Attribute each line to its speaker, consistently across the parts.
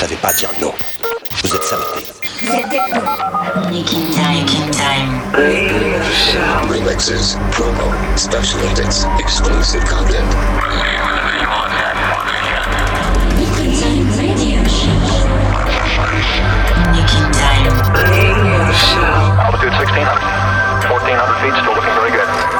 Speaker 1: savez pas dire non. Vous êtes saboté.
Speaker 2: Nick In Time, making time.
Speaker 3: Remixes, promo, special edits, exclusive content. Nick
Speaker 2: In Time radio show. Nick In Time.
Speaker 4: Altitude 1600. 1400 feet, still looking very good.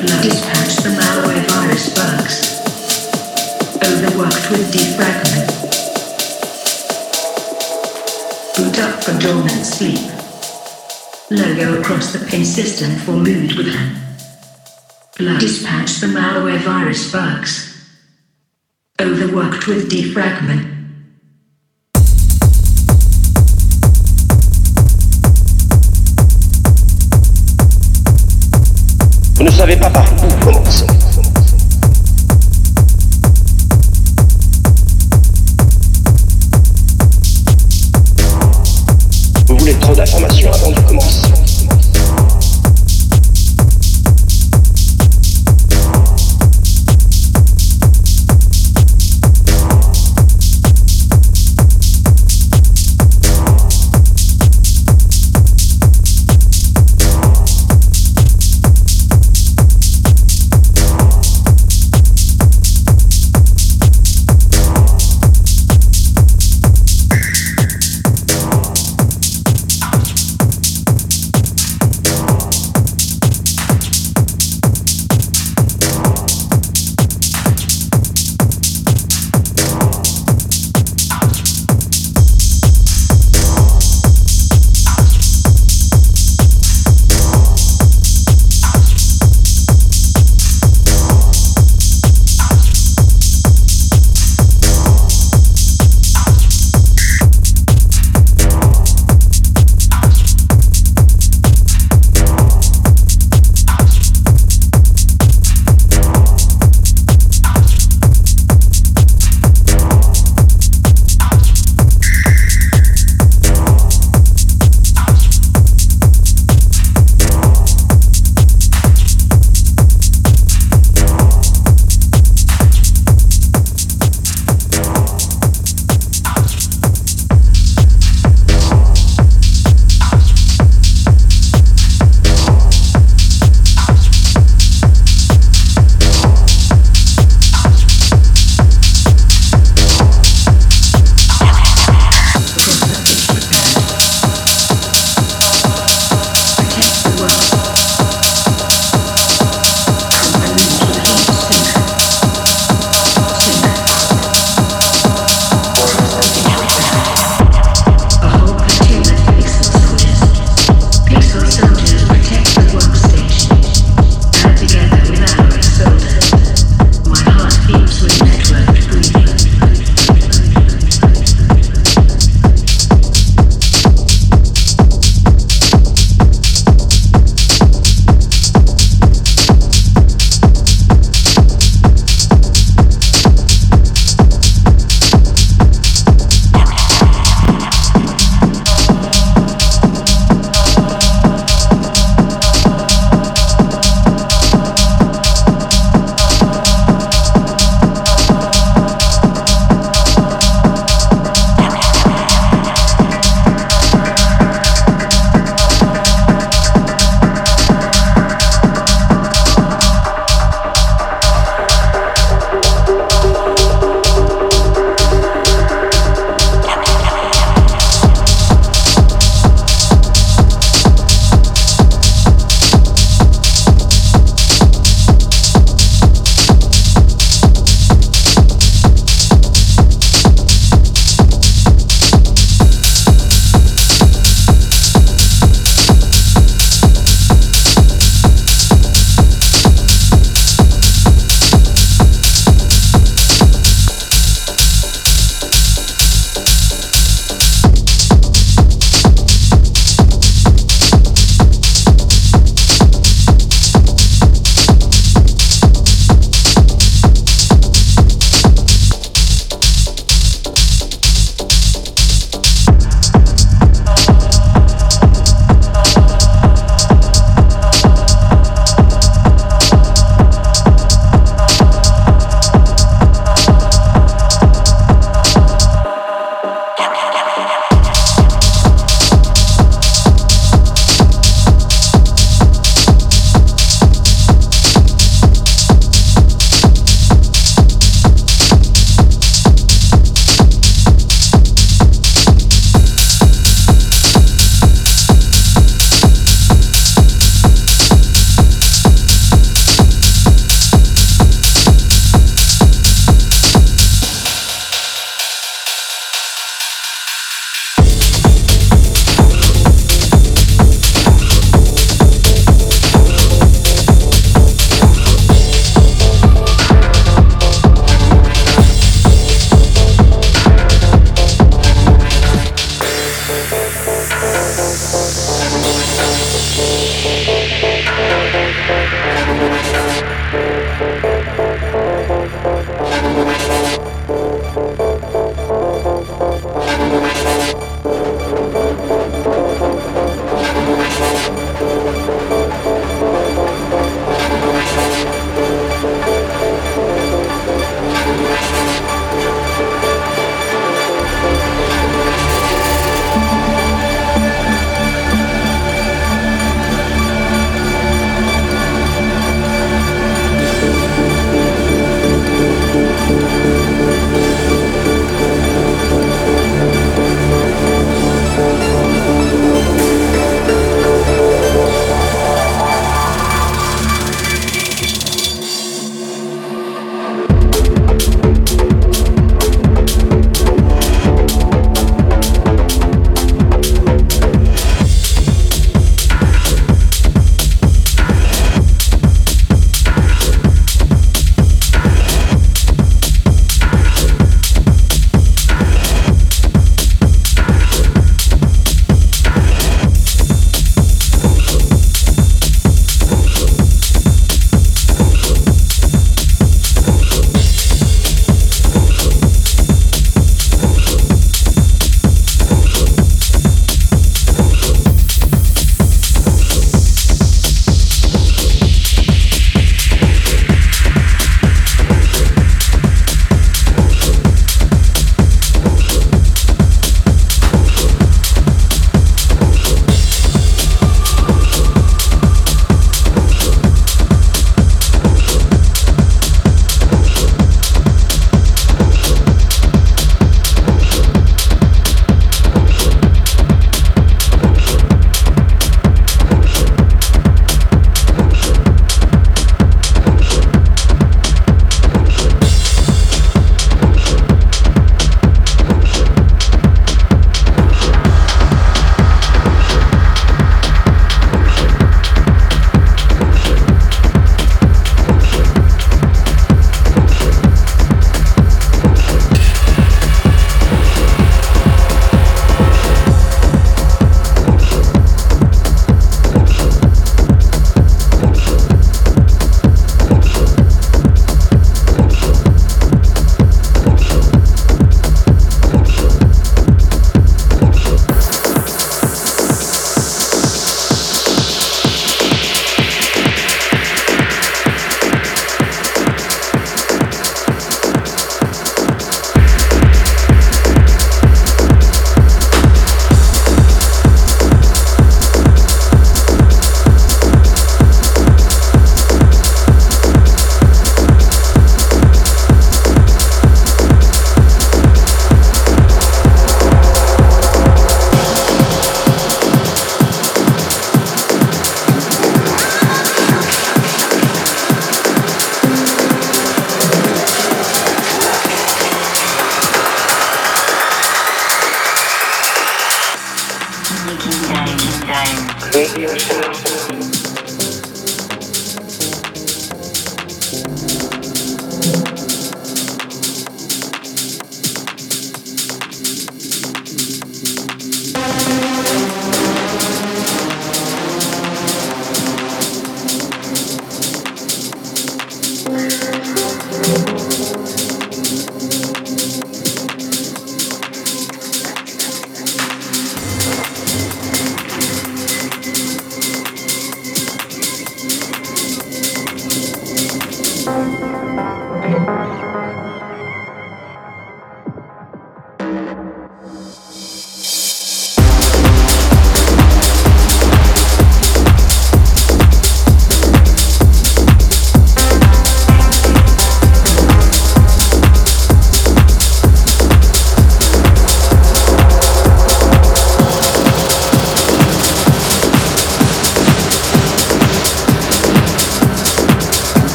Speaker 5: Love the malware virus bugs. Overworked with defragment. Boot up for dormant sleep. Logo across the pin system for mood with hand. Blood dispatch the malware virus bugs. Overworked with defragment.
Speaker 1: Vous ne savez pas par où commencer.